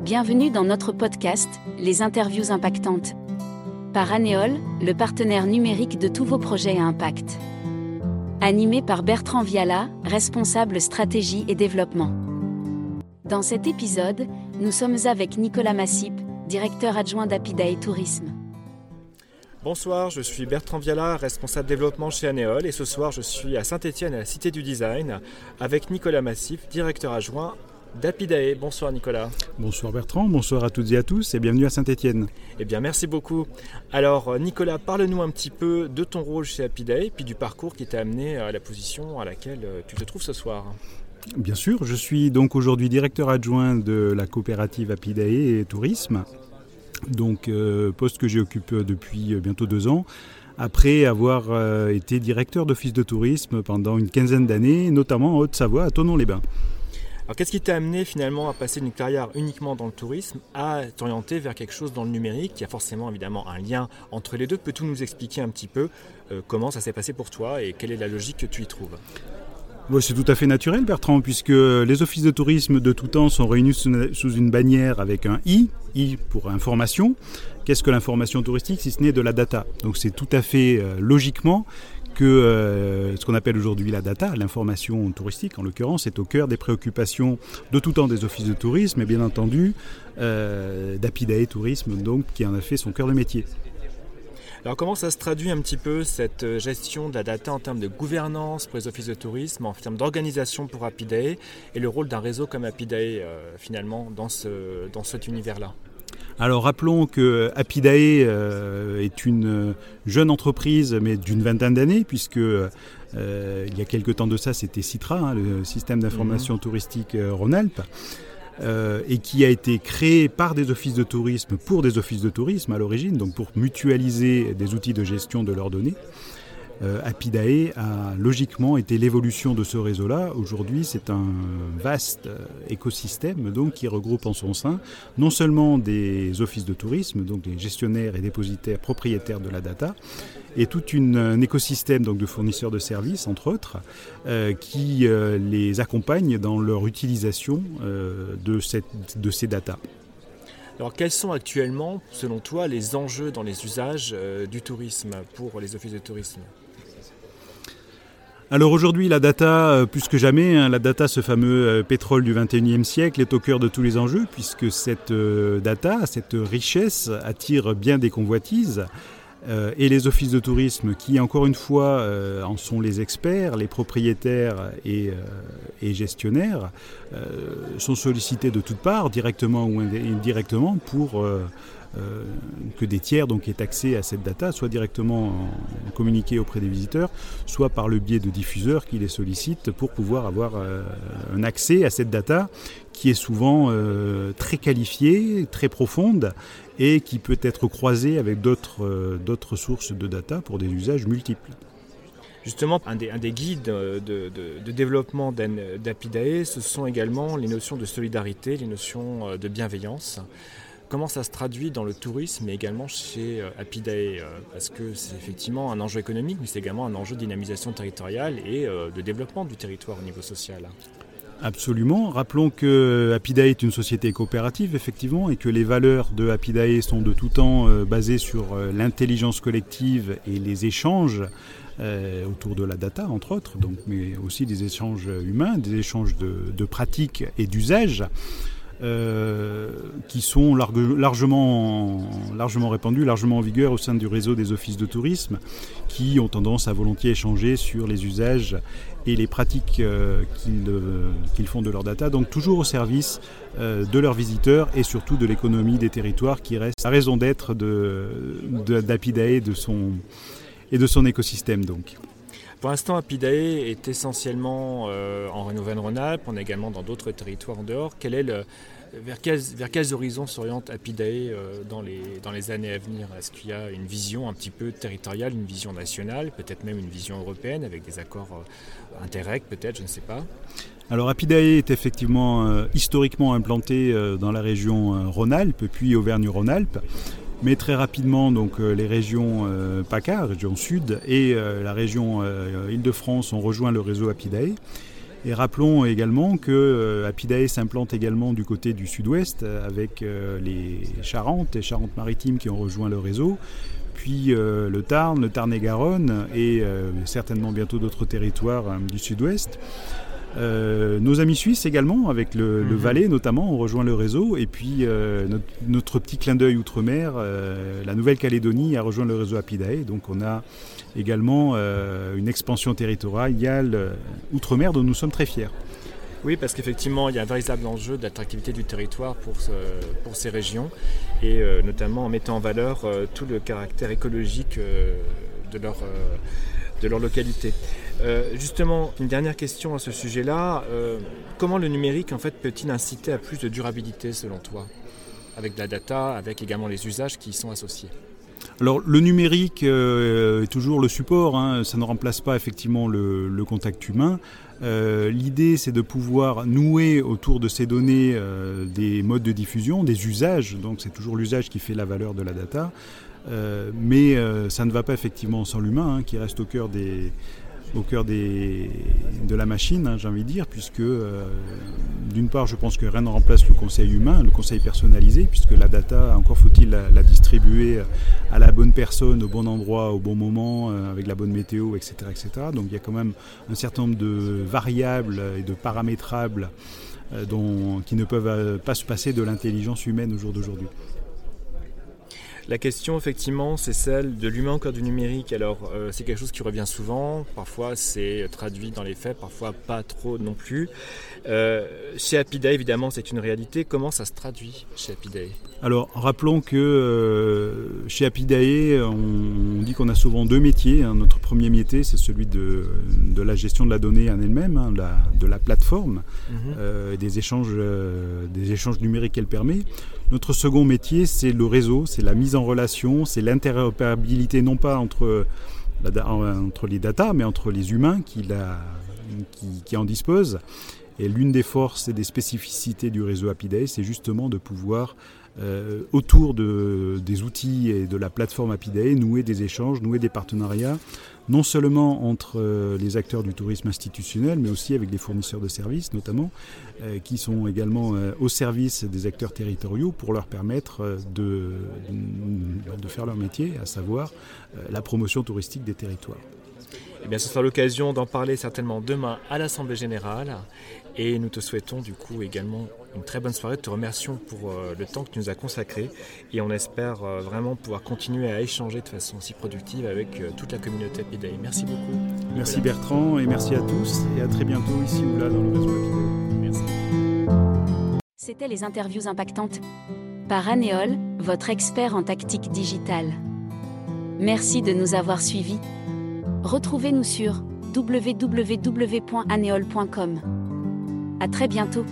Bienvenue dans notre podcast, Les interviews impactantes. Par Anéol, le partenaire numérique de tous vos projets à impact. Animé par Bertrand Viala, responsable stratégie et développement. Dans cet épisode, nous sommes avec Nicolas Massip, directeur adjoint d'Apidae Tourisme. Bonsoir, je suis Bertrand Viala, responsable développement chez Anéol et ce soir je suis à Saint-Étienne à la Cité du Design avec Nicolas Massif, directeur adjoint d'Apidae. Bonsoir Nicolas. Bonsoir Bertrand, bonsoir à toutes et à tous et bienvenue à Saint-Étienne. Eh bien merci beaucoup. Alors euh, Nicolas, parle-nous un petit peu de ton rôle chez Apidae puis du parcours qui t'a amené à la position à laquelle euh, tu te trouves ce soir. Bien sûr, je suis donc aujourd'hui directeur adjoint de la coopérative Apidae et Tourisme donc euh, poste que j'ai occupé depuis bientôt deux ans, après avoir été directeur d'office de tourisme pendant une quinzaine d'années, notamment en Haute-Savoie, à Tonon-les-Bains. Alors qu'est-ce qui t'a amené finalement à passer d'une carrière uniquement dans le tourisme à t'orienter vers quelque chose dans le numérique Il y a forcément évidemment un lien entre les deux? Peux-tu nous expliquer un petit peu comment ça s'est passé pour toi et quelle est la logique que tu y trouves? C'est tout à fait naturel, Bertrand, puisque les offices de tourisme de tout temps sont réunis sous une bannière avec un I, I pour information. Qu'est-ce que l'information touristique si ce n'est de la data? Donc c'est tout à fait euh, logiquement que euh, ce qu'on appelle aujourd'hui la data, l'information touristique en l'occurrence, est au cœur des préoccupations de tout temps des offices de tourisme et bien entendu euh, d'Apidae Tourisme, donc, qui en a fait son cœur de métier. Alors comment ça se traduit un petit peu cette euh, gestion de la data en termes de gouvernance pour les offices de tourisme, en termes d'organisation pour Apidae et le rôle d'un réseau comme Apidae finalement dans, ce, dans cet univers-là? Alors rappelons que Apidae euh, est une jeune entreprise, mais d'une vingtaine d'années, puisque il y a quelques temps de ça, c'était Citra, hein, le système d'information mhm. touristique Rhône-Alpes. Euh, et qui a été créé par des offices de tourisme pour des offices de tourisme à l'origine, donc pour mutualiser des outils de gestion de leurs données. Euh, Apidae a logiquement été l'évolution de ce réseau-là. Aujourd'hui, c'est un vaste euh, écosystème donc, qui regroupe en son sein non seulement des offices de tourisme, donc des gestionnaires et dépositaires propriétaires de la data, et tout un écosystème donc, de fournisseurs de services, entre autres, euh, qui les accompagnent dans leur utilisation de ces datas. Alors quels sont actuellement, selon toi, les enjeux dans les usages du tourisme pour les offices de tourisme? Alors aujourd'hui, la data, euh, plus que jamais, hein, la data, ce fameux euh, pétrole du 21e siècle, est au cœur de tous les enjeux, puisque cette euh, data, cette richesse attire bien des convoitises. et les offices de tourisme, qui encore une fois en sont les experts, les propriétaires et, gestionnaires, sont sollicités de toutes parts, directement ou indirectement, pour euh, que des tiers donc aient accès à cette data, soit directement communiqué auprès des visiteurs, soit par le biais de diffuseurs qui les sollicitent pour pouvoir avoir euh, un accès à cette data qui est souvent euh, très qualifiée, très profonde et qui peut être croisée avec d'autres sources de data pour des usages multiples. Justement, un des, un des guides de, de, de développement d'Apidae, ce sont également les notions de solidarité, les notions de bienveillance comment ça se traduit dans le tourisme, mais également chez euh, Apidae euh, Parce que c'est effectivement un enjeu économique, mais c'est également un enjeu de dynamisation territoriale et euh, de développement du territoire au niveau social. Absolument. Rappelons que Apidae est une société coopérative, effectivement, et que les valeurs de Apidae sont de tout temps basées sur l'intelligence collective et les échanges autour de la data, entre autres, donc, mais aussi des échanges humains, des échanges de, de pratiques et d'usages. Euh, qui sont largement, largement répandus, largement en vigueur au sein du réseau des offices de tourisme, qui ont tendance à volontiers échanger sur les usages et les pratiques euh, euh, qu'ils font de leur data, donc toujours au service de leurs visiteurs et surtout de l'économie des territoires qui reste la raison d'être d'Apidae de, et de son écosystème. Donc. Pour l'instant, Apidae est essentiellement euh, en Rénoven-Rhône-Alpes. On est également dans d'autres territoires en dehors. Quel est vers, quels, horizons s'oriente Apidae euh, dans, les, années à venir? Est-ce qu'il y a une vision un petit peu territoriale, une vision nationale, peut-être même une vision européenne avec des accords euh, Interreg, peut-être, je ne sais pas alors Apidae est effectivement historiquement implanté dans la région Rhône-Alpes, puis Auvergne-Rhône-Alpes. Mais très rapidement, donc, euh, les régions euh, PACA, région sud, et euh, la région Île-de-France ont rejoint le réseau Apidae. Et rappelons également que Apidae s'implante également du côté du sud-ouest avec les Charentes et Charentes-Maritimes qui ont rejoint le réseau, puis le Tarn, le Tarn-et-Garonne et certainement bientôt d'autres territoires du sud-ouest. Euh, nos amis suisses également, avec le, mhm. Valais notamment, ont rejoint le réseau. Et puis euh, notre, petit clin d'œil outre-mer, euh, la Nouvelle-Calédonie a rejoint le réseau Apidae. Donc on a également une expansion territoriale outre-mer dont nous sommes très fiers. Oui, parce qu'effectivement, il y a un véritable enjeu d'attractivité du territoire pour, pour ces régions, et notamment en mettant en valeur tout le caractère écologique de leur de leur localité. Euh, justement, une dernière question à ce sujet-là. Euh, comment le numérique en fait, peut-il inciter à plus de durabilité selon toi? Avec de la data, avec également les usages qui y sont associés alors le numérique euh, est toujours le support, hein. ça ne remplace pas effectivement le, contact humain. L'idée c'est de pouvoir nouer autour de ces données des modes de diffusion, des usages, donc c'est toujours l'usage qui fait la valeur de la data. Mais ça ne va pas effectivement sans l'humain, hein, qui reste au cœur des, au cœur de la machine, hein, j'ai envie de dire, puisque euh, d'une part, je pense que rien ne remplace le conseil humain, le conseil personnalisé, puisque la data, encore faut-il la, distribuer à la bonne personne, au bon endroit, au bon moment, avec la bonne météo, etc., etc. Donc il y a quand même un certain nombre de variables et de paramétrables dont, qui ne peuvent pas se passer de l'intelligence humaine au jour d'aujourd'hui. La question, effectivement, c'est celle de l'humain au cœur du numérique. Alors, euh, c'est quelque chose qui revient souvent. Parfois, c'est traduit dans les faits, parfois pas trop non plus. Euh, chez Apidae, évidemment, c'est une réalité. Comment ça se traduit chez Apidae Alors, rappelons que euh, chez Apidae, on, dit qu'on a souvent deux métiers. Hein. Notre premier métier, c'est celui de, la gestion de la donnée en elle-même, hein, de la plateforme, mhm. des, échanges, des échanges numériques qu'elle permet. Notre second métier, c'est le réseau, c'est la mise en relation, c'est l'interopérabilité non pas entre, entre les datas, mais entre les humains qui, en disposent. Et l'une des forces et des spécificités du réseau Apidae, c'est justement de pouvoir, euh, autour de, des outils et de la plateforme Apidae, nouer des échanges, nouer des partenariats non seulement entre euh, les acteurs du tourisme institutionnel, mais aussi avec les fournisseurs de services notamment, euh, qui sont également au service des acteurs territoriaux pour leur permettre de, de faire leur métier, à savoir la promotion touristique des territoires. Eh bien, ce sera l'occasion d'en parler certainement demain à l'Assemblée Générale. Et nous te souhaitons du coup également une très bonne soirée. Te remercions pour euh, le temps que tu nous as consacré. Et on espère euh, vraiment pouvoir continuer à échanger de façon si productive avec euh, toute la communauté Apidae. Merci beaucoup. Merci Bertrand et merci à tous. Et à très bientôt ici ou là dans le réseau Apidae. Merci. C'était les interviews impactantes par Anéol, votre expert en tactique digitale. Merci de nous avoir suivis. Retrouvez-nous sur www.aneol.com. À très bientôt.